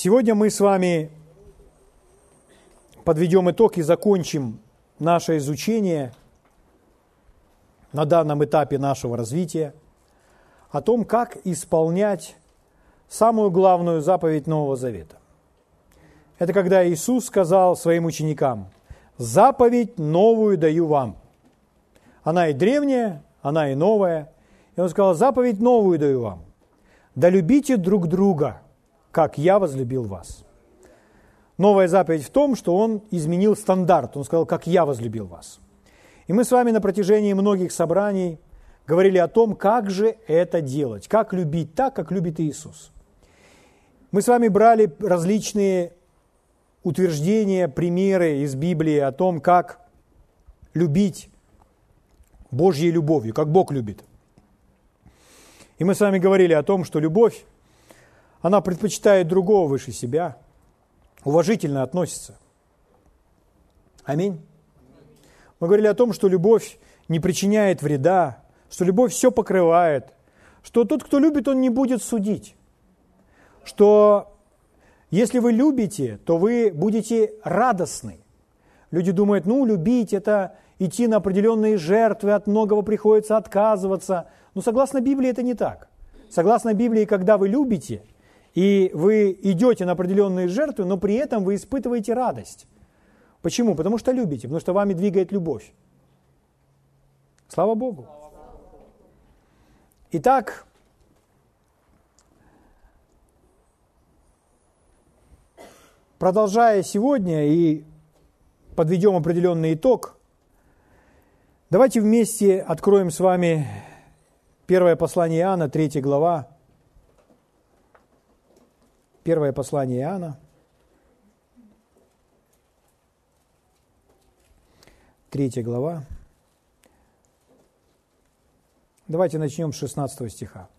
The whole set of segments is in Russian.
Сегодня мы с вами подведем итог и закончим наше изучение на данном этапе нашего развития о том, как исполнять самую главную заповедь Нового Завета. Это когда Иисус сказал своим ученикам, «Заповедь новую даю вам». Она и древняя, она и новая. И Он сказал, «Заповедь новую даю вам. Да любите друг друга, как я возлюбил вас». Новая заповедь в том, что Он изменил стандарт. Он сказал, как я возлюбил вас. И мы с вами на протяжении многих собраний говорили о том, как же это делать, как любить так, как любит Иисус. Мы с вами брали различные утверждения, примеры из Библии о том, как любить Божьей любовью, как Бог любит. И мы с вами говорили о том, что любовь, она предпочитает другого выше себя – уважительно относится. Аминь. Мы говорили о том, что любовь не причиняет вреда, что любовь все покрывает, что тот, кто любит, он не будет судить, что если вы любите, то вы будете радостны. Люди думают, ну, любить – это идти на определенные жертвы, от многого приходится отказываться. Но согласно Библии это не так. Согласно Библии, когда вы любите – и вы идете на определенные жертвы, но при этом вы испытываете радость. Почему? Потому что любите, потому что вами двигает любовь. Слава Богу. Итак, продолжая сегодня и подведем определенный итог, давайте вместе откроем с вами первое послание Иоанна, 3 глава, Первое послание Иоанна, третья глава. Давайте начнем с 16 стиха.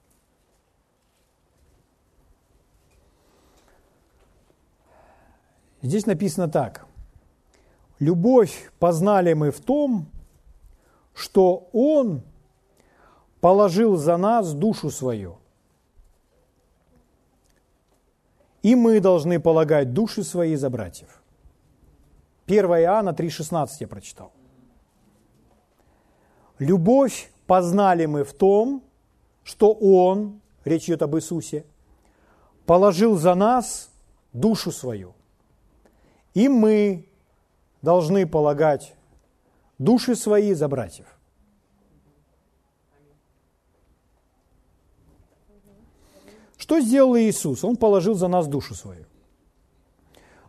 Здесь написано так. «Любовь познали мы в том, что Он положил за нас душу свою, и мы должны полагать души свои за братьев. 1 Иоанна 3,16 я прочитал. Любовь познали мы в том, что Он, речь идет об Иисусе, положил за нас душу свою. И мы должны полагать души свои за братьев. Что сделал Иисус? Он положил за нас душу свою.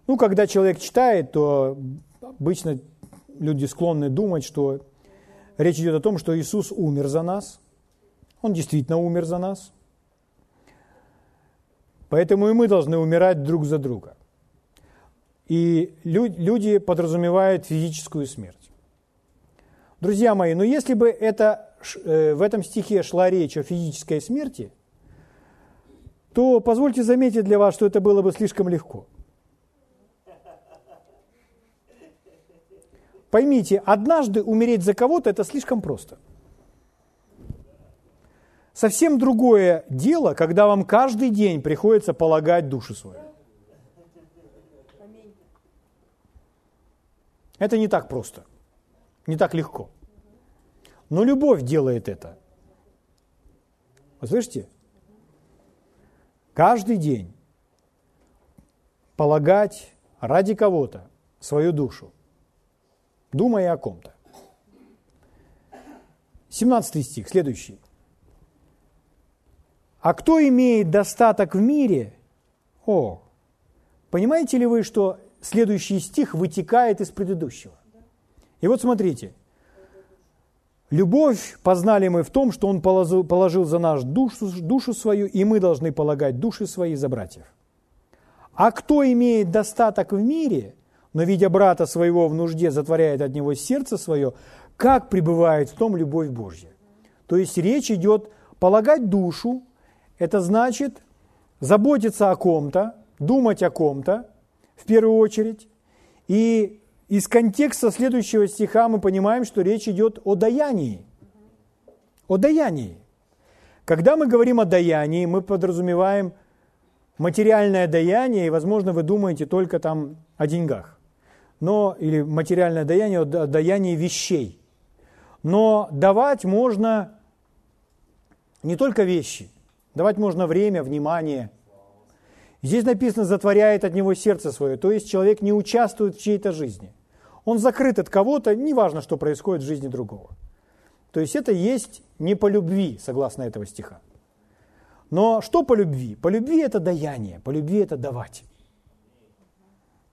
Ну, когда человек читает, то обычно люди склонны думать, что речь идет о том, что Иисус умер за нас. Он действительно умер за нас. Поэтому и мы должны умирать друг за друга. И люди подразумевают физическую смерть. Друзья мои, но если бы это, э, в этом стихе шла речь о физической смерти – то позвольте заметить для вас, что это было бы слишком легко. Поймите, однажды умереть за кого-то – это слишком просто. Совсем другое дело, когда вам каждый день приходится полагать душу свою. Это не так просто, не так легко. Но любовь делает это. Вы слышите? Каждый день полагать ради кого-то свою душу, думая о ком-то. 17 стих, следующий. А кто имеет достаток в мире? О, понимаете ли вы, что следующий стих вытекает из предыдущего? И вот смотрите, Любовь познали мы в том, что Он положил, за нас душу, душу свою, и мы должны полагать души свои за братьев. А кто имеет достаток в мире, но, видя брата своего в нужде, затворяет от него сердце свое, как пребывает в том любовь Божья? То есть речь идет полагать душу, это значит заботиться о ком-то, думать о ком-то, в первую очередь, и из контекста следующего стиха мы понимаем, что речь идет о даянии. О даянии. Когда мы говорим о даянии, мы подразумеваем материальное даяние, и, возможно, вы думаете только там о деньгах. Но, или материальное даяние, о даянии вещей. Но давать можно не только вещи, давать можно время, внимание. Здесь написано, затворяет от него сердце свое, то есть человек не участвует в чьей-то жизни. Он закрыт от кого-то, неважно, что происходит в жизни другого. То есть это есть не по любви, согласно этого стиха. Но что по любви? По любви это даяние, по любви это давать.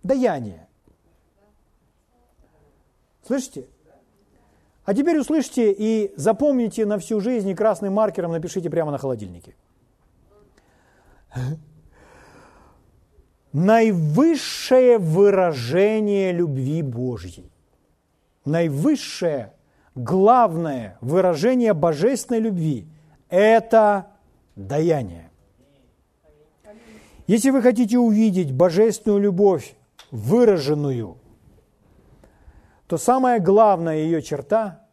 Даяние. Слышите? А теперь услышьте и запомните на всю жизнь и красным маркером напишите прямо на холодильнике. Наивысшее выражение любви Божьей. Наивысшее, главное выражение божественной любви – это даяние. Если вы хотите увидеть божественную любовь, выраженную, то самая главная ее черта,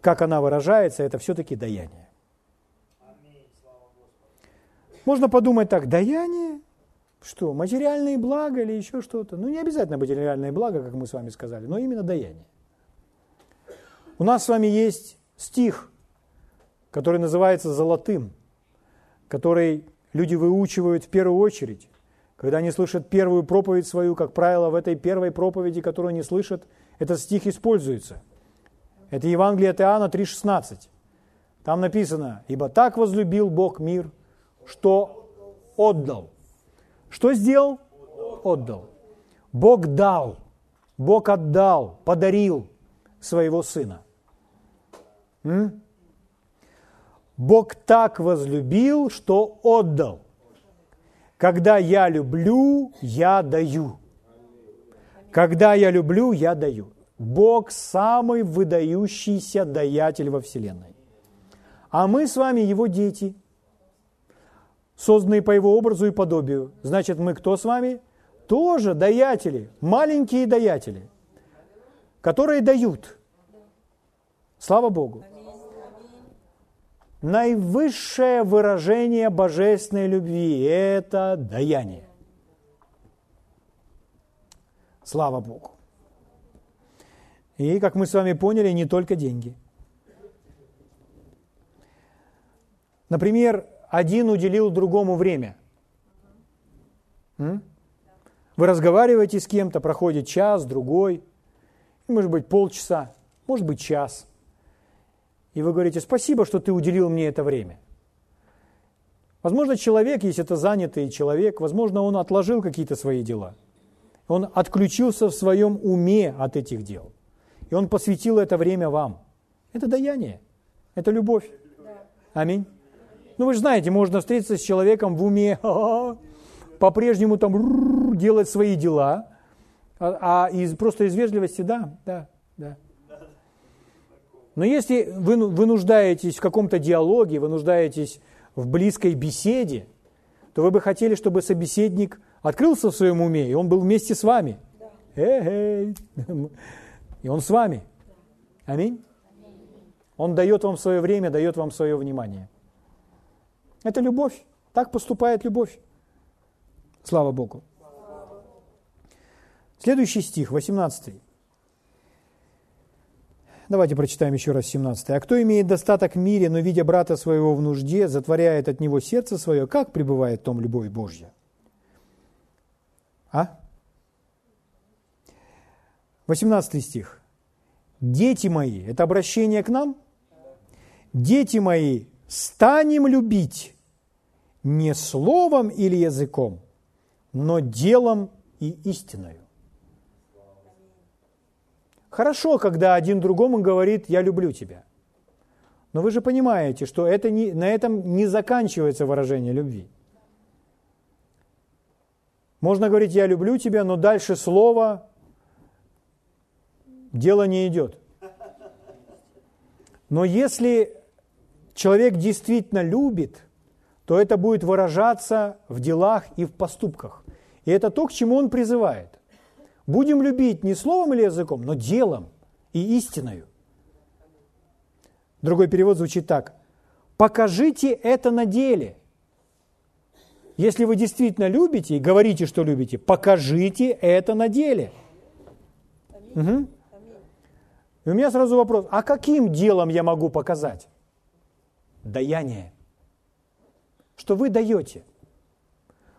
как она выражается, это все-таки даяние. Можно подумать так, даяние, что, материальные блага или еще что-то? Ну, не обязательно материальные блага, как мы с вами сказали, но именно даяние. У нас с вами есть стих, который называется «Золотым» который люди выучивают в первую очередь. Когда они слышат первую проповедь свою, как правило, в этой первой проповеди, которую они слышат, этот стих используется. Это Евангелие от Иоанна 3,16. Там написано, «Ибо так возлюбил Бог мир, что отдал». Что сделал? Отдал. Бог дал, Бог отдал, подарил своего Сына. М? Бог так возлюбил, что отдал. Когда я люблю, я даю. Когда я люблю, я даю. Бог самый выдающийся даятель во Вселенной. А мы с вами его дети, созданные по его образу и подобию. Значит, мы кто с вами? Тоже даятели, маленькие даятели, которые дают. Слава Богу наивысшее выражение божественной любви – это даяние. Слава Богу. И, как мы с вами поняли, не только деньги. Например, один уделил другому время. М? Вы разговариваете с кем-то, проходит час, другой, может быть полчаса, может быть час – и вы говорите, спасибо, что ты уделил мне это время. Возможно, человек, если это занятый человек, возможно, он отложил какие-то свои дела. Он отключился в своем уме от этих дел. И он посвятил это время вам. Это даяние. Это любовь. Аминь. Ну, вы же знаете, можно встретиться с человеком в уме, по-прежнему там делать свои дела, а, а из, просто из вежливости, да, да, да. Но если вы, ну, вы нуждаетесь в каком-то диалоге, вы нуждаетесь в близкой беседе, то вы бы хотели, чтобы собеседник открылся в своем уме, и он был вместе с вами. Эй, И он с вами. Аминь. Он дает вам свое время, дает вам свое внимание. Это любовь. Так поступает любовь. Слава Богу. Следующий стих, 18. Давайте прочитаем еще раз 17. «А кто имеет достаток в мире, но, видя брата своего в нужде, затворяет от него сердце свое, как пребывает в том любовь Божья?» А? 18 стих. «Дети мои» – это обращение к нам. «Дети мои, станем любить не словом или языком, но делом и истиною». Хорошо, когда один другому говорит «я люблю тебя». Но вы же понимаете, что это не, на этом не заканчивается выражение любви. Можно говорить «я люблю тебя», но дальше слова дело не идет. Но если человек действительно любит, то это будет выражаться в делах и в поступках. И это то, к чему он призывает. Будем любить не словом или языком, но делом и истиною. Другой перевод звучит так. Покажите это на деле. Если вы действительно любите и говорите, что любите, покажите это на деле. Угу. И у меня сразу вопрос, а каким делом я могу показать? Даяние. Что вы даете.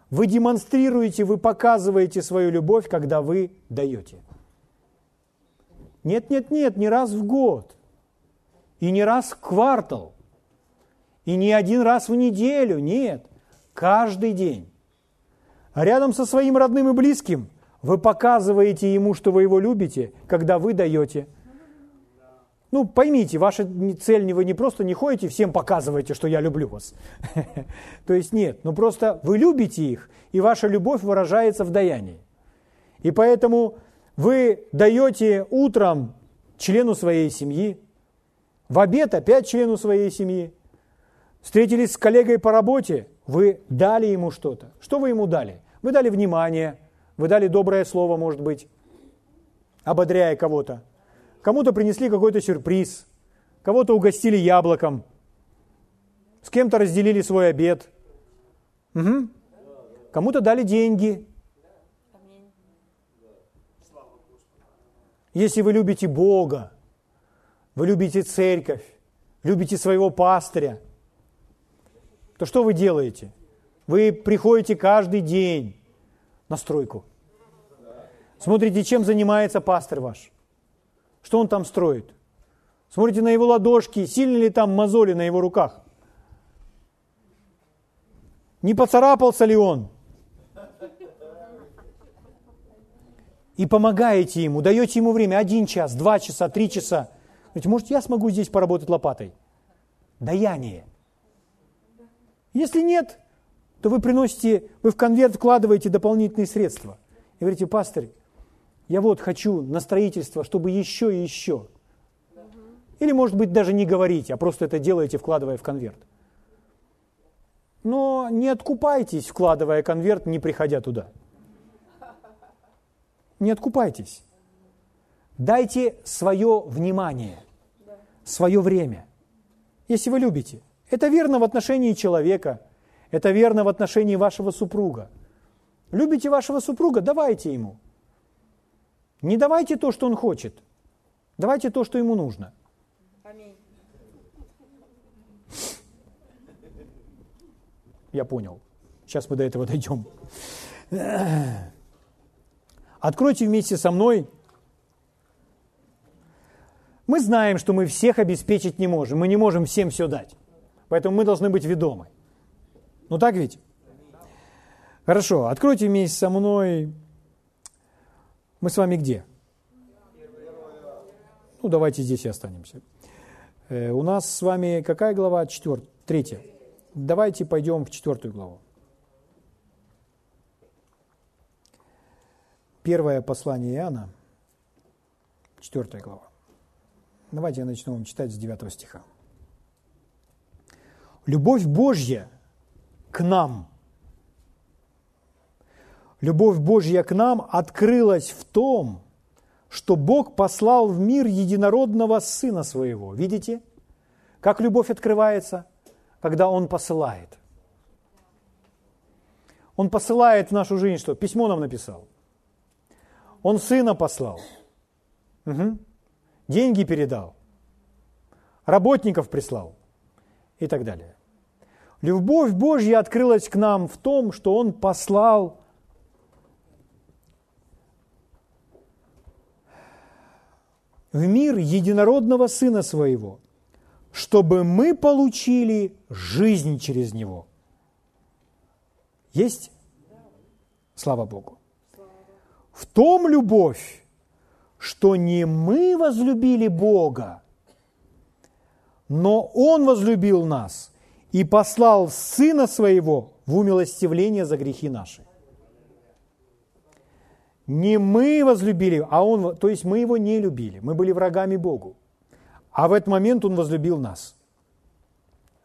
Вы демонстрируете, вы показываете свою любовь, когда вы даете. Нет, нет, нет, не раз в год. И не раз в квартал. И не один раз в неделю. Нет. Каждый день. А рядом со своим родным и близким вы показываете ему, что вы его любите, когда вы даете – ну, поймите, ваша цель, не вы не просто не ходите, всем показываете, что я люблю вас. То есть нет, ну просто вы любите их, и ваша любовь выражается в даянии. И поэтому вы даете утром члену своей семьи, в обед опять члену своей семьи, встретились с коллегой по работе, вы дали ему что-то. Что вы ему дали? Вы дали внимание, вы дали доброе слово, может быть, ободряя кого-то. Кому-то принесли какой-то сюрприз, кого-то угостили яблоком, с кем-то разделили свой обед. Угу. Кому-то дали деньги. Если вы любите Бога, вы любите церковь, любите своего пастыря, то что вы делаете? Вы приходите каждый день на стройку. Смотрите, чем занимается пастор ваш. Что он там строит? Смотрите на его ладошки, сильно ли там мозоли на его руках? Не поцарапался ли он? И помогаете ему, даете ему время, один час, два часа, три часа. Говорите, может, я смогу здесь поработать лопатой? Даяние. Если нет, то вы приносите, вы в конверт вкладываете дополнительные средства. И говорите, пастор, я вот хочу на строительство, чтобы еще и еще. Или, может быть, даже не говорите, а просто это делаете, вкладывая в конверт. Но не откупайтесь, вкладывая конверт, не приходя туда. Не откупайтесь. Дайте свое внимание, свое время, если вы любите. Это верно в отношении человека, это верно в отношении вашего супруга. Любите вашего супруга, давайте ему – не давайте то, что он хочет. Давайте то, что ему нужно. Аминь. Я понял. Сейчас мы до этого дойдем. Откройте вместе со мной. Мы знаем, что мы всех обеспечить не можем. Мы не можем всем все дать. Поэтому мы должны быть ведомы. Ну так ведь? Хорошо, откройте вместе со мной мы с вами где? Ну, давайте здесь и останемся. Э, у нас с вами какая глава? Четвертая. Третья. Давайте пойдем в четвертую главу. Первое послание Иоанна, четвертая глава. Давайте я начну вам читать с 9 стиха. Любовь Божья к нам – Любовь Божья к нам открылась в том, что Бог послал в мир единородного Сына Своего. Видите, как любовь открывается, когда Он посылает. Он посылает в нашу жизнь что? Письмо нам написал. Он Сына послал. Угу. Деньги передал. Работников прислал. И так далее. Любовь Божья открылась к нам в том, что Он послал в мир единородного Сына Своего, чтобы мы получили жизнь через Него. Есть? Слава Богу. В том любовь, что не мы возлюбили Бога, но Он возлюбил нас и послал Сына Своего в умилостивление за грехи наши. Не мы возлюбили, а Он, то есть мы Его не любили, мы были врагами Богу. А в этот момент Он возлюбил нас.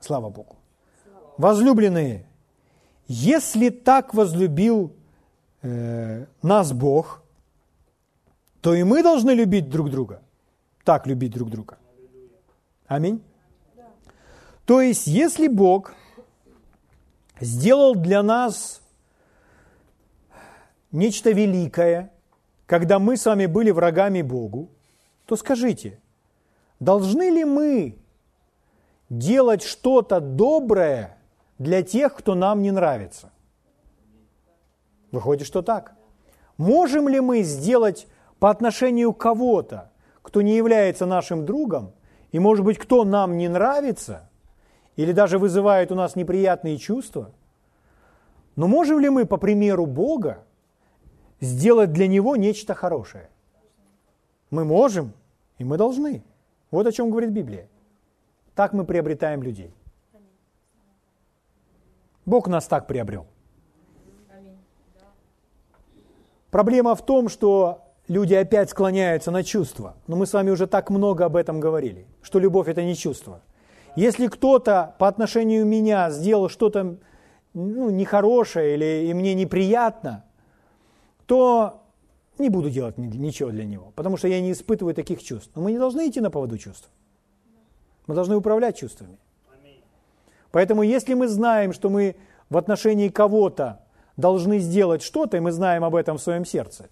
Слава Богу. Возлюбленные, если так возлюбил э, нас Бог, то и мы должны любить друг друга. Так любить друг друга. Аминь. То есть, если Бог сделал для нас нечто великое, когда мы с вами были врагами Богу, то скажите, должны ли мы делать что-то доброе для тех, кто нам не нравится? Выходит, что так. Можем ли мы сделать по отношению кого-то, кто не является нашим другом, и, может быть, кто нам не нравится, или даже вызывает у нас неприятные чувства, но можем ли мы, по примеру Бога, сделать для него нечто хорошее? Мы можем, и мы должны. Вот о чем говорит Библия. Так мы приобретаем людей. Бог нас так приобрел. Проблема в том, что люди опять склоняются на чувства. Но мы с вами уже так много об этом говорили, что любовь – это не чувство. Если кто-то по отношению меня сделал что-то ну, нехорошее или и мне неприятно, то не буду делать ничего для него, потому что я не испытываю таких чувств. Но мы не должны идти на поводу чувств. Мы должны управлять чувствами. Поэтому если мы знаем, что мы в отношении кого-то должны сделать что-то, и мы знаем об этом в своем сердце,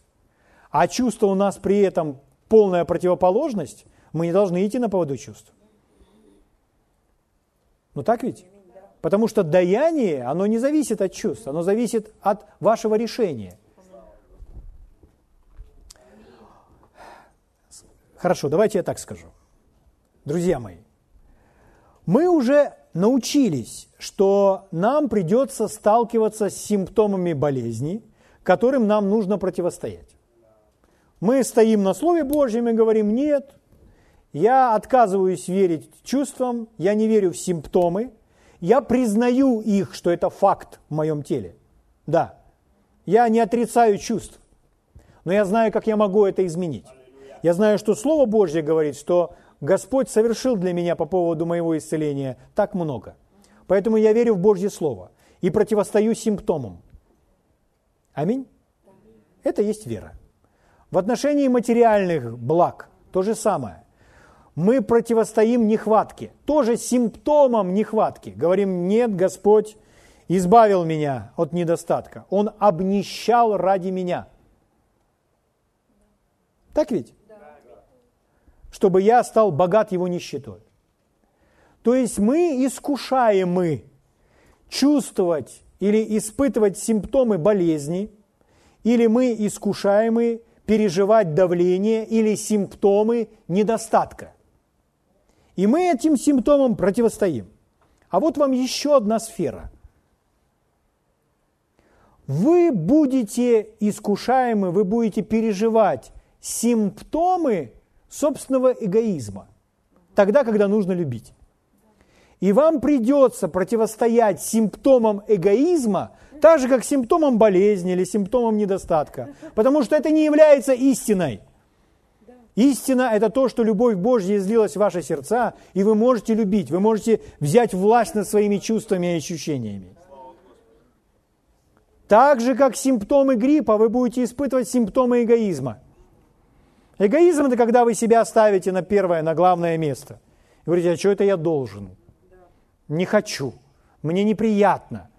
а чувство у нас при этом полная противоположность, мы не должны идти на поводу чувств. Ну так ведь? Потому что даяние, оно не зависит от чувств, оно зависит от вашего решения. Хорошо, давайте я так скажу. Друзья мои, мы уже научились, что нам придется сталкиваться с симптомами болезни, которым нам нужно противостоять. Мы стоим на Слове Божьем и говорим, нет, я отказываюсь верить чувствам, я не верю в симптомы, я признаю их, что это факт в моем теле. Да, я не отрицаю чувств, но я знаю, как я могу это изменить. Я знаю, что Слово Божье говорит, что Господь совершил для меня по поводу моего исцеления так много. Поэтому я верю в Божье Слово и противостою симптомам. Аминь? Это есть вера. В отношении материальных благ то же самое мы противостоим нехватке, тоже симптомам нехватки. Говорим, нет, Господь избавил меня от недостатка. Он обнищал ради меня. Так ведь? Чтобы я стал богат его нищетой. То есть мы искушаемы чувствовать или испытывать симптомы болезни, или мы искушаемы переживать давление или симптомы недостатка – и мы этим симптомам противостоим. А вот вам еще одна сфера. Вы будете искушаемы, вы будете переживать симптомы собственного эгоизма, тогда, когда нужно любить. И вам придется противостоять симптомам эгоизма, так же, как симптомам болезни или симптомам недостатка, потому что это не является истиной – Истина – это то, что любовь Божья излилась в ваши сердца, и вы можете любить, вы можете взять власть над своими чувствами и ощущениями. Так же, как симптомы гриппа, вы будете испытывать симптомы эгоизма. Эгоизм – это когда вы себя ставите на первое, на главное место. И говорите, а что это я должен? Не хочу, мне неприятно.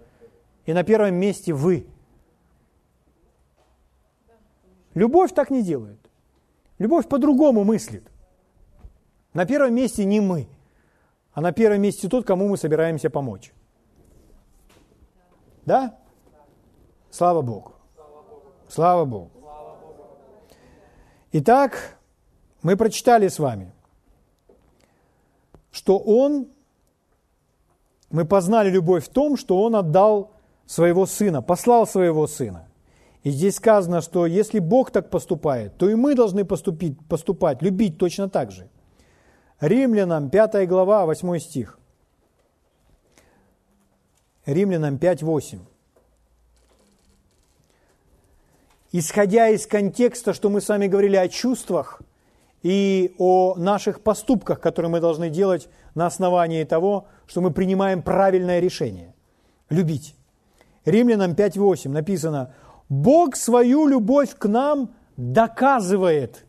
И на первом месте вы. Любовь так не делает. Любовь по-другому мыслит. На первом месте не мы, а на первом месте тот, кому мы собираемся помочь. Да? Слава Богу. Слава Богу. Итак, мы прочитали с вами, что Он, мы познали любовь в том, что Он отдал своего Сына, послал своего Сына. И здесь сказано, что если Бог так поступает, то и мы должны поступить, поступать, любить точно так же. Римлянам 5 глава, 8 стих. Римлянам 5, 8. Исходя из контекста, что мы с вами говорили о чувствах и о наших поступках, которые мы должны делать на основании того, что мы принимаем правильное решение – любить. Римлянам 5.8 написано – Бог свою любовь к нам доказывает.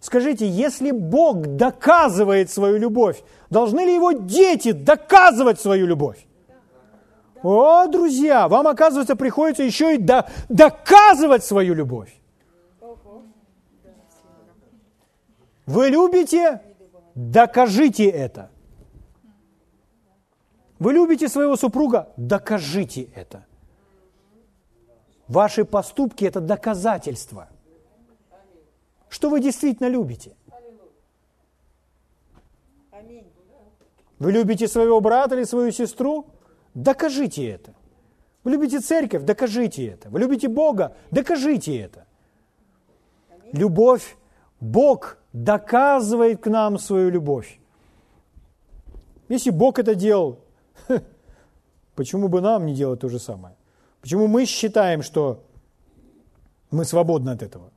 Скажите, если Бог доказывает свою любовь, должны ли его дети доказывать свою любовь? О, друзья, вам, оказывается, приходится еще и до, доказывать свою любовь. Вы любите? Докажите это. Вы любите своего супруга? Докажите это. Ваши поступки – это доказательство, что вы действительно любите. Вы любите своего брата или свою сестру? Докажите это. Вы любите церковь? Докажите это. Вы любите Бога? Докажите это. Любовь, Бог доказывает к нам свою любовь. Если Бог это делал, почему бы нам не делать то же самое? Почему мы считаем, что мы свободны от этого?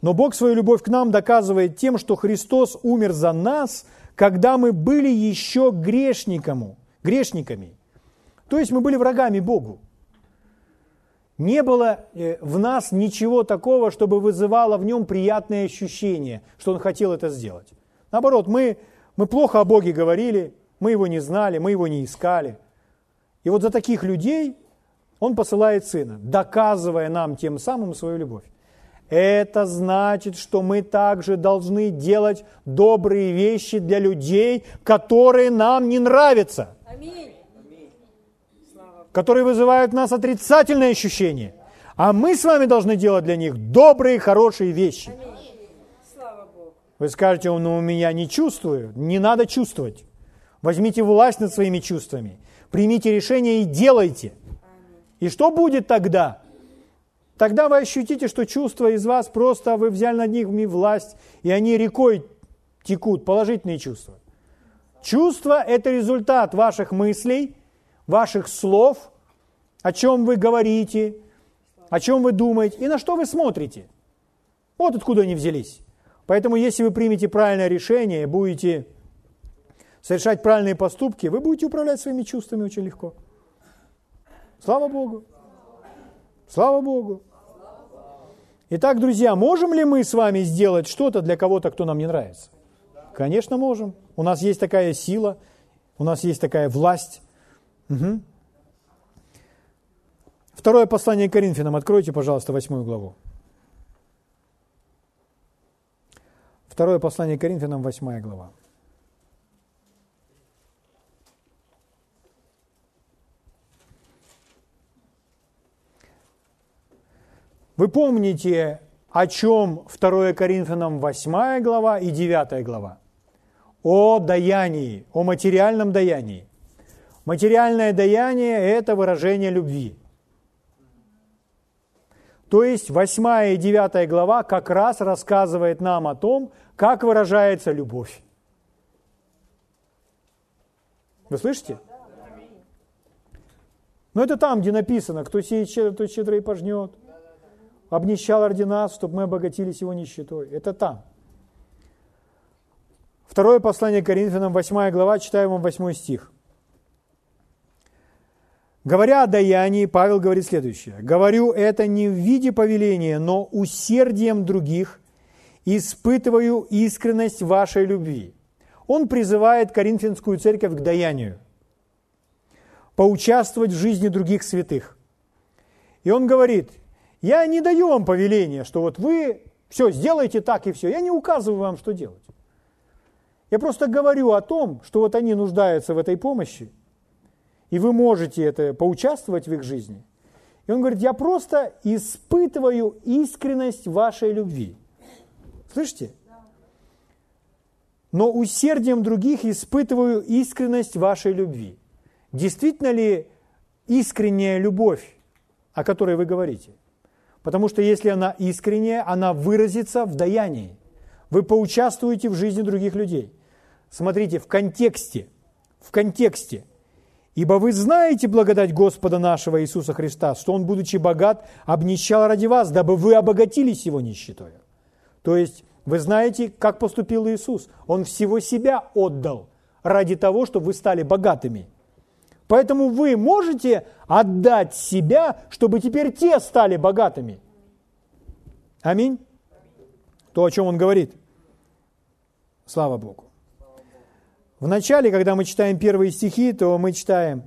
Но Бог свою любовь к нам доказывает тем, что Христос умер за нас, когда мы были еще грешниками. грешниками. То есть мы были врагами Богу. Не было э, в нас ничего такого, чтобы вызывало в нем приятные ощущения, что он хотел это сделать. Наоборот, мы, мы плохо о Боге говорили, мы его не знали, мы его не искали. И вот за таких людей он посылает Сына, доказывая нам тем самым свою любовь. Это значит, что мы также должны делать добрые вещи для людей, которые нам не нравятся. Аминь. Которые вызывают в нас отрицательные ощущения. А мы с вами должны делать для них добрые, хорошие вещи. Вы скажете, ну у меня не чувствую. Не надо чувствовать. Возьмите власть над своими чувствами. Примите решение и делайте – и что будет тогда? Тогда вы ощутите, что чувства из вас просто, вы взяли над них власть, и они рекой текут, положительные чувства. Чувства – это результат ваших мыслей, ваших слов, о чем вы говорите, о чем вы думаете и на что вы смотрите. Вот откуда они взялись. Поэтому, если вы примете правильное решение, будете совершать правильные поступки, вы будете управлять своими чувствами очень легко. Слава Богу. Слава Богу. Итак, друзья, можем ли мы с вами сделать что-то для кого-то, кто нам не нравится? Конечно, можем. У нас есть такая сила, у нас есть такая власть. Угу. Второе послание к Коринфянам. Откройте, пожалуйста, восьмую главу. Второе послание к Коринфянам, восьмая глава. Вы помните, о чем 2 Коринфянам 8 глава и 9 глава? О даянии, о материальном даянии. Материальное даяние – это выражение любви. То есть 8 и 9 глава как раз рассказывает нам о том, как выражается любовь. Вы слышите? Но это там, где написано, кто сеет щедро, тот щедро и пожнет – обнищал ради нас, чтобы мы обогатились его нищетой. Это там. Второе послание Коринфянам, 8 глава, читаем вам 8 стих. Говоря о даянии, Павел говорит следующее. «Говорю это не в виде повеления, но усердием других испытываю искренность вашей любви». Он призывает Коринфянскую церковь к даянию, поучаствовать в жизни других святых. И он говорит – я не даю вам повеления, что вот вы все сделайте так и все. Я не указываю вам, что делать. Я просто говорю о том, что вот они нуждаются в этой помощи, и вы можете это поучаствовать в их жизни. И он говорит, я просто испытываю искренность вашей любви. Слышите? Но усердием других испытываю искренность вашей любви. Действительно ли искренняя любовь, о которой вы говорите – Потому что если она искренняя, она выразится в даянии. Вы поучаствуете в жизни других людей. Смотрите, в контексте, в контексте. Ибо вы знаете благодать Господа нашего Иисуса Христа, что Он, будучи богат, обнищал ради вас, дабы вы обогатились Его нищетой. То есть вы знаете, как поступил Иисус. Он всего себя отдал ради того, чтобы вы стали богатыми – Поэтому вы можете отдать себя, чтобы теперь те стали богатыми. Аминь. То, о чем он говорит. Слава Богу. В начале, когда мы читаем первые стихи, то мы читаем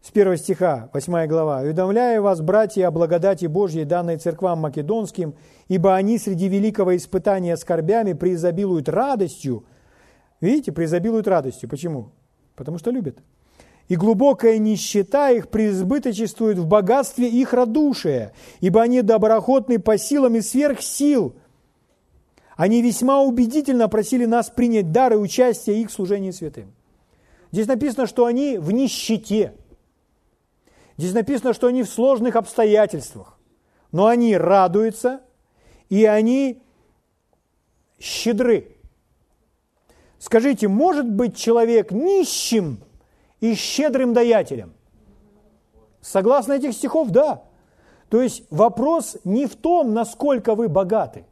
с первого стиха, 8 глава. «Уведомляю вас, братья, о благодати Божьей, данной церквам македонским, ибо они среди великого испытания скорбями преизобилуют радостью». Видите, преизобилуют радостью. Почему? Потому что любят. «И глубокая нищета их преизбыточествует в богатстве их радушия, ибо они доброходны по силам и сверх сил». Они весьма убедительно просили нас принять дары участия их в служении святым. Здесь написано, что они в нищете – Здесь написано, что они в сложных обстоятельствах, но они радуются, и они щедры. Скажите, может быть человек нищим и щедрым даятелем? Согласно этих стихов, да. То есть вопрос не в том, насколько вы богаты,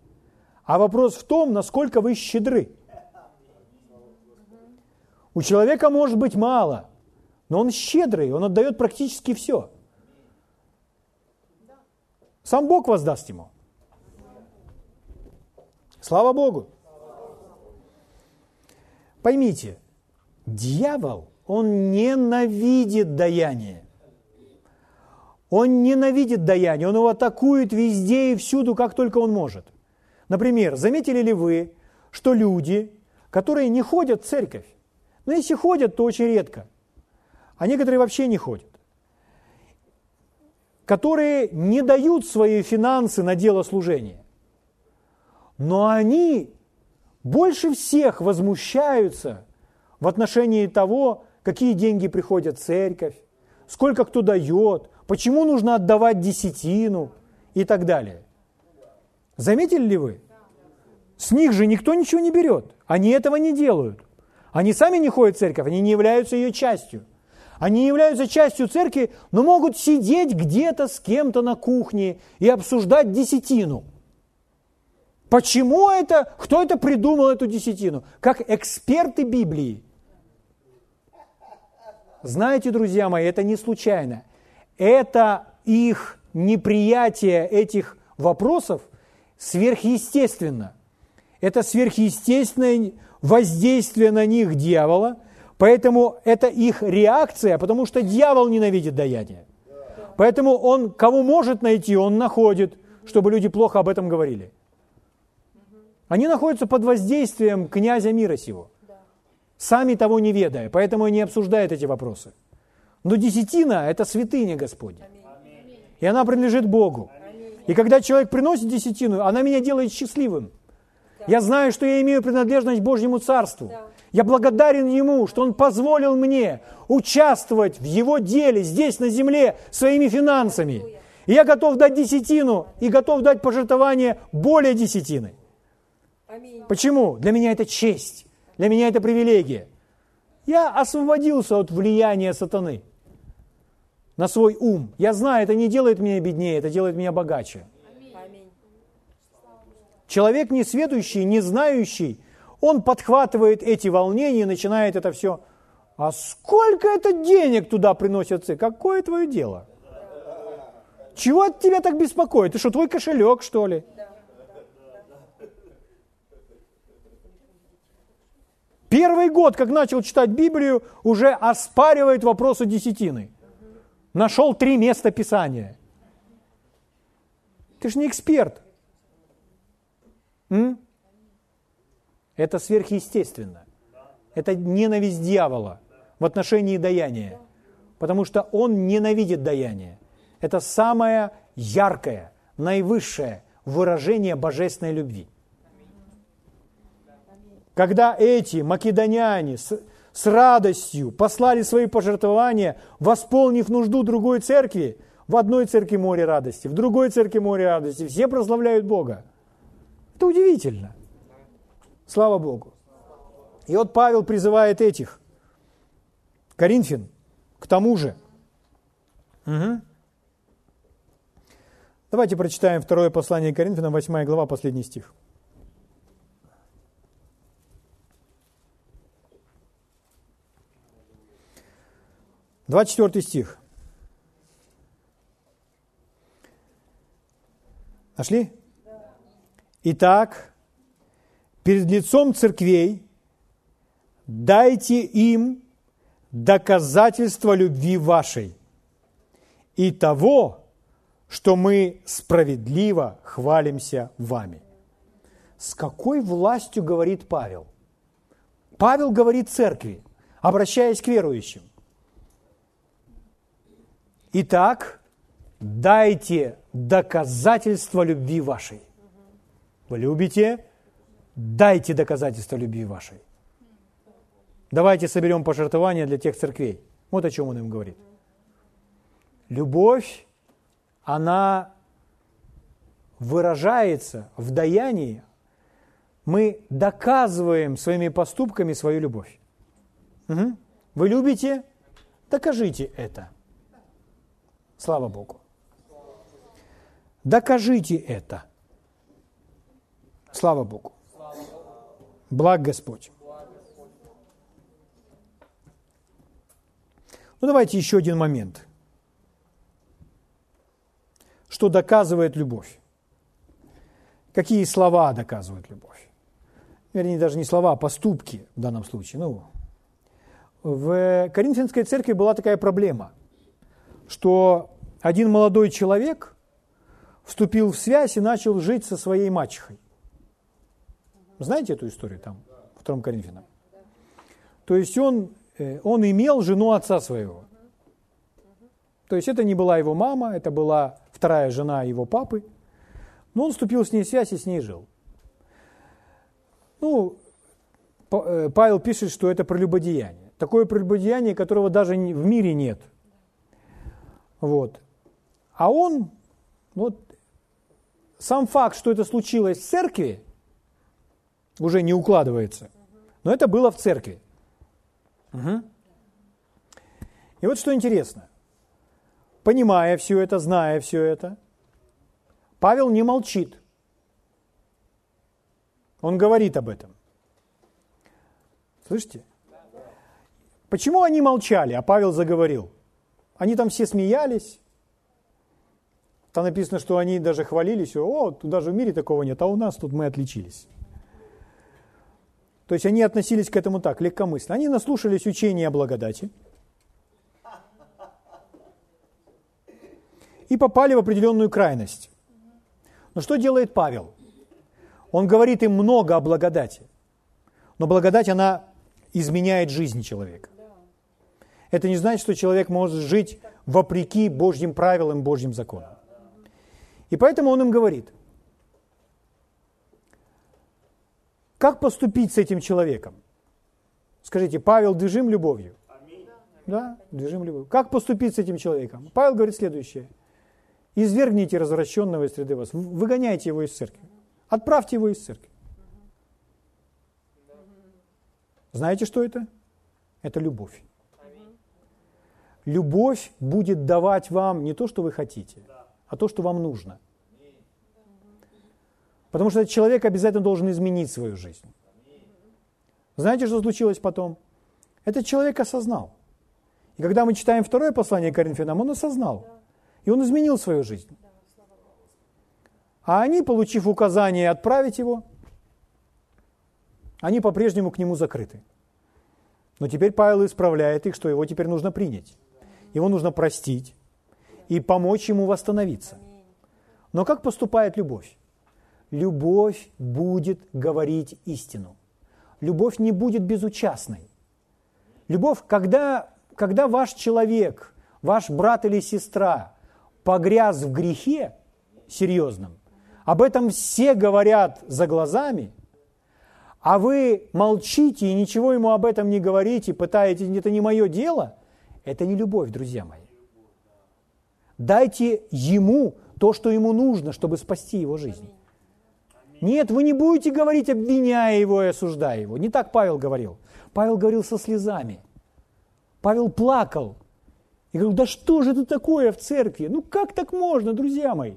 а вопрос в том, насколько вы щедры. У человека может быть мало – но он щедрый, он отдает практически все. Сам Бог воздаст ему. Слава Богу. Поймите, дьявол, он ненавидит даяние. Он ненавидит даяние, он его атакует везде и всюду, как только он может. Например, заметили ли вы, что люди, которые не ходят в церковь, но если ходят, то очень редко – а некоторые вообще не ходят, которые не дают свои финансы на дело служения. Но они больше всех возмущаются в отношении того, какие деньги приходят в церковь, сколько кто дает, почему нужно отдавать десятину и так далее. Заметили ли вы? С них же никто ничего не берет. Они этого не делают. Они сами не ходят в церковь, они не являются ее частью. Они являются частью церкви, но могут сидеть где-то с кем-то на кухне и обсуждать десятину. Почему это? Кто это придумал, эту десятину? Как эксперты Библии. Знаете, друзья мои, это не случайно. Это их неприятие этих вопросов сверхъестественно. Это сверхъестественное воздействие на них дьявола – Поэтому это их реакция, потому что дьявол ненавидит даяние. Поэтому он, кого может найти, он находит, чтобы люди плохо об этом говорили. Они находятся под воздействием князя мира сего, сами того не ведая, поэтому они обсуждают эти вопросы. Но десятина – это святыня Господня. И она принадлежит Богу. И когда человек приносит десятину, она меня делает счастливым. Я знаю, что я имею принадлежность Божьему Царству. Я благодарен Ему, что Он позволил мне участвовать в Его деле здесь, на земле, своими финансами. И я готов дать десятину и готов дать пожертвование более десятины. Почему? Для меня это честь, для меня это привилегия. Я освободился от влияния сатаны на свой ум. Я знаю, это не делает меня беднее, это делает меня богаче. Человек несведущий, не знающий, он подхватывает эти волнения и начинает это все. А сколько это денег туда приносится? Какое твое дело? Чего от тебя так беспокоит? Ты что, твой кошелек, что ли? Первый год, как начал читать Библию, уже оспаривает вопросы десятины. Нашел три места Писания. Ты же не эксперт. М? Это сверхъестественно. Это ненависть дьявола в отношении даяния. Потому что он ненавидит даяние. Это самое яркое, наивысшее выражение божественной любви. Когда эти македоняне с, радостью послали свои пожертвования, восполнив нужду другой церкви, в одной церкви море радости, в другой церкви море радости, все прославляют Бога. Это удивительно. Слава Богу. И вот Павел призывает этих, Коринфян, к тому же. Угу. Давайте прочитаем второе послание Коринфянам, 8 глава, последний стих. Двадцать четвертый стих. Нашли? Итак, перед лицом церквей, дайте им доказательство любви вашей. и того, что мы справедливо хвалимся вами. С какой властью говорит Павел? Павел говорит церкви, обращаясь к верующим. Итак, дайте доказательства любви вашей. Вы любите? Дайте доказательства любви вашей. Давайте соберем пожертвования для тех церквей. Вот о чем он им говорит. Любовь, она выражается в даянии. Мы доказываем своими поступками свою любовь. Угу. Вы любите? Докажите это. Слава Богу. Докажите это. Слава Богу. Благ Господь. Ну давайте еще один момент. Что доказывает любовь? Какие слова доказывают любовь? Вернее, даже не слова, а поступки в данном случае. Ну, в Коринфянской церкви была такая проблема, что один молодой человек вступил в связь и начал жить со своей мачехой. Знаете эту историю там, в втором Коринфянам? То есть он, э, он имел жену отца своего. То есть это не была его мама, это была вторая жена его папы. Но он вступил с ней в связь и с ней жил. Ну, э, Павел пишет, что это прелюбодеяние. Такое прелюбодеяние, которого даже в мире нет. Вот. А он, вот, сам факт, что это случилось в церкви, уже не укладывается. Но это было в церкви. Угу. И вот что интересно. Понимая все это, зная все это, Павел не молчит. Он говорит об этом. Слышите? Почему они молчали, а Павел заговорил? Они там все смеялись. Там написано, что они даже хвалились. О, тут даже в мире такого нет, а у нас тут мы отличились. То есть они относились к этому так, легкомысленно. Они наслушались учения о благодати и попали в определенную крайность. Но что делает Павел? Он говорит им много о благодати. Но благодать, она изменяет жизнь человека. Это не значит, что человек может жить вопреки Божьим правилам, Божьим законам. И поэтому он им говорит, Как поступить с этим человеком? Скажите, Павел движим любовью? Да, движим любовью. Как поступить с этим человеком? Павел говорит следующее. Извергните развращенного из среды вас. Выгоняйте его из церкви. Отправьте его из церкви. Знаете, что это? Это любовь. Любовь будет давать вам не то, что вы хотите, а то, что вам нужно – Потому что этот человек обязательно должен изменить свою жизнь. Знаете, что случилось потом? Этот человек осознал. И когда мы читаем второе послание Коринфянам, он осознал. И он изменил свою жизнь. А они, получив указание отправить его, они по-прежнему к нему закрыты. Но теперь Павел исправляет их, что его теперь нужно принять. Его нужно простить и помочь ему восстановиться. Но как поступает любовь? любовь будет говорить истину. Любовь не будет безучастной. Любовь, когда, когда ваш человек, ваш брат или сестра погряз в грехе серьезном, об этом все говорят за глазами, а вы молчите и ничего ему об этом не говорите, пытаетесь, это не мое дело, это не любовь, друзья мои. Дайте ему то, что ему нужно, чтобы спасти его жизнь. Нет, вы не будете говорить, обвиняя его и осуждая его. Не так Павел говорил. Павел говорил со слезами. Павел плакал. И говорил, да что же это такое в церкви? Ну как так можно, друзья мои?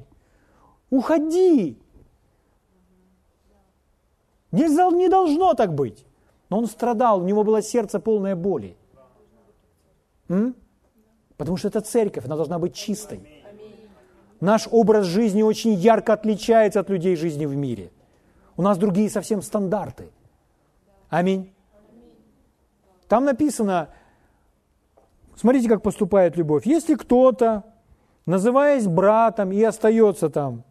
Уходи. Не, не должно так быть. Но он страдал, у него было сердце полное боли. М? Потому что это церковь, она должна быть чистой. Наш образ жизни очень ярко отличается от людей жизни в мире. У нас другие совсем стандарты. Аминь. Там написано, смотрите, как поступает любовь. Если кто-то называясь братом, и остается там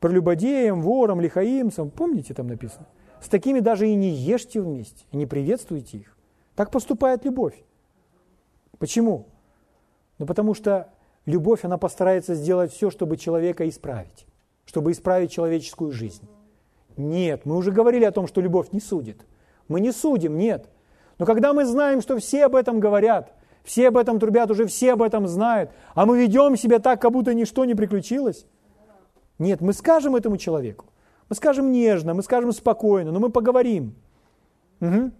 прелюбодеем, вором, лихаимцем. Помните, там написано? С такими даже и не ешьте вместе, и не приветствуйте их. Так поступает любовь. Почему? Ну, потому что любовь, она постарается сделать все, чтобы человека исправить, чтобы исправить человеческую жизнь. Нет, мы уже говорили о том, что любовь не судит. Мы не судим, нет. Но когда мы знаем, что все об этом говорят, все об этом трубят, уже все об этом знают, а мы ведем себя так, как будто ничто не приключилось, нет, мы скажем этому человеку, мы скажем нежно, мы скажем спокойно, но мы поговорим. Угу.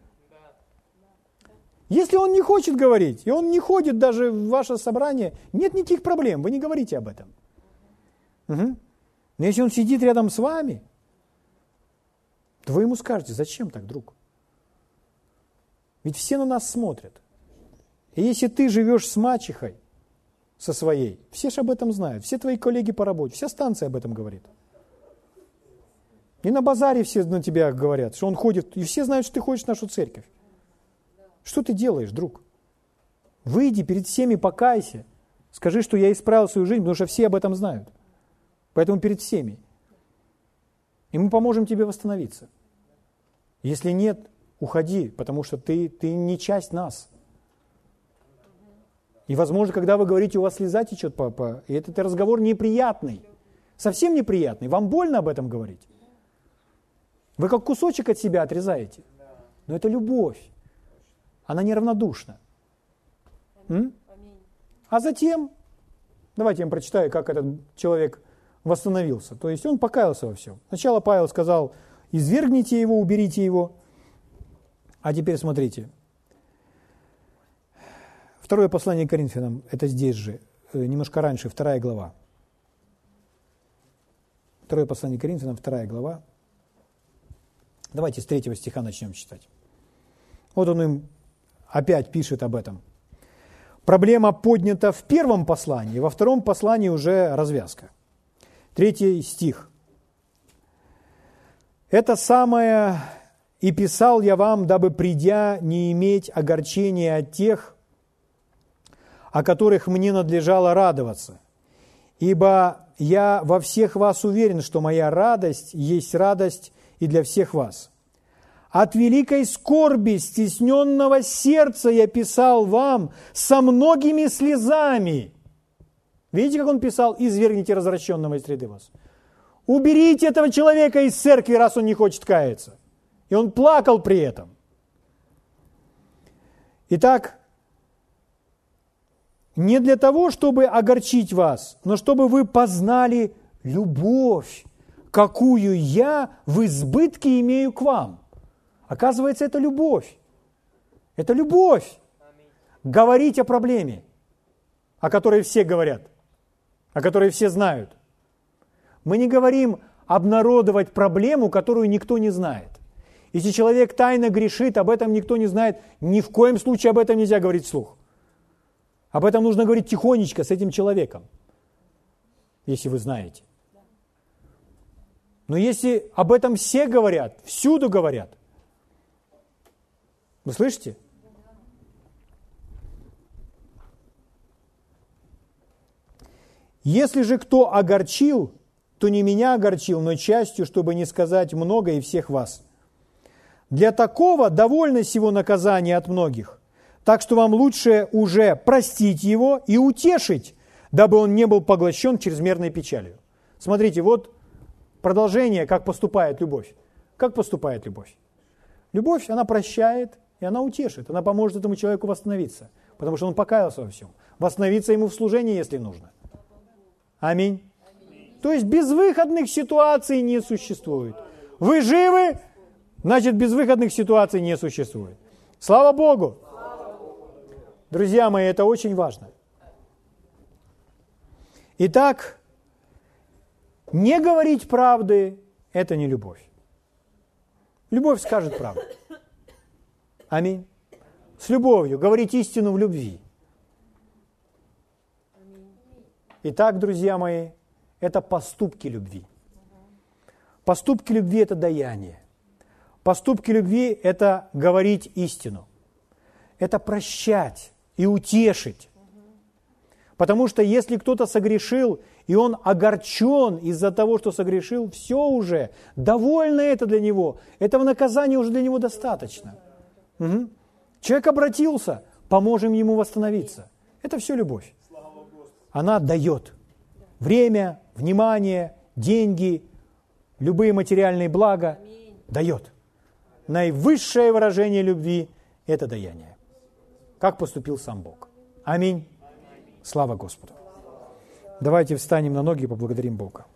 Если он не хочет говорить, и он не ходит даже в ваше собрание, нет никаких проблем, вы не говорите об этом. Угу. Но если он сидит рядом с вами, то вы ему скажете, зачем так, друг? Ведь все на нас смотрят. И если ты живешь с мачехой, со своей, все же об этом знают, все твои коллеги по работе, вся станция об этом говорит. И на базаре все на тебя говорят, что он ходит, и все знают, что ты ходишь в нашу церковь. Что ты делаешь, друг? Выйди перед всеми, покайся. Скажи, что я исправил свою жизнь, потому что все об этом знают. Поэтому перед всеми. И мы поможем тебе восстановиться. Если нет, уходи, потому что ты, ты не часть нас. И, возможно, когда вы говорите, у вас слеза течет, папа, и этот разговор неприятный, совсем неприятный, вам больно об этом говорить. Вы как кусочек от себя отрезаете. Но это любовь. Она неравнодушна. М? А затем, давайте я вам прочитаю, как этот человек восстановился. То есть он покаялся во всем. Сначала Павел сказал, извергните его, уберите его. А теперь смотрите. Второе послание к Коринфянам, это здесь же, э, немножко раньше, вторая глава. Второе послание к Коринфянам, вторая глава. Давайте с третьего стиха начнем читать. Вот он им опять пишет об этом. Проблема поднята в первом послании, во втором послании уже развязка. Третий стих. Это самое и писал я вам, дабы придя не иметь огорчения от тех, о которых мне надлежало радоваться. Ибо я во всех вас уверен, что моя радость есть радость и для всех вас. От великой скорби стесненного сердца я писал вам со многими слезами. Видите, как он писал? «Извергните развращенного из среды вас». Уберите этого человека из церкви, раз он не хочет каяться. И он плакал при этом. Итак, не для того, чтобы огорчить вас, но чтобы вы познали любовь, какую я в избытке имею к вам. Оказывается, это любовь. Это любовь. Говорить о проблеме, о которой все говорят, о которой все знают. Мы не говорим обнародовать проблему, которую никто не знает. Если человек тайно грешит, об этом никто не знает, ни в коем случае об этом нельзя говорить вслух. Об этом нужно говорить тихонечко с этим человеком, если вы знаете. Но если об этом все говорят, всюду говорят, вы слышите? Если же кто огорчил, то не меня огорчил, но частью, чтобы не сказать много и всех вас – для такого довольно всего наказания от многих. Так что вам лучше уже простить его и утешить, дабы он не был поглощен чрезмерной печалью. Смотрите, вот продолжение, как поступает любовь. Как поступает любовь? Любовь, она прощает, и она утешит. Она поможет этому человеку восстановиться, потому что он покаялся во всем. Восстановиться ему в служении, если нужно. Аминь. То есть безвыходных ситуаций не существует. Вы живы, Значит, безвыходных ситуаций не существует. Слава Богу! Друзья мои, это очень важно. Итак, не говорить правды – это не любовь. Любовь скажет правду. Аминь. С любовью, говорить истину в любви. Итак, друзья мои, это поступки любви. Поступки любви – это даяние. Поступки любви – это говорить истину. Это прощать и утешить. Потому что если кто-то согрешил, и он огорчен из-за того, что согрешил, все уже, довольно это для него, этого наказания уже для него достаточно. Угу. Человек обратился, поможем ему восстановиться. Это все любовь. Она дает время, внимание, деньги, любые материальные блага, дает. Наивысшее выражение любви – это даяние. Как поступил сам Бог. Аминь. Слава Господу. Давайте встанем на ноги и поблагодарим Бога.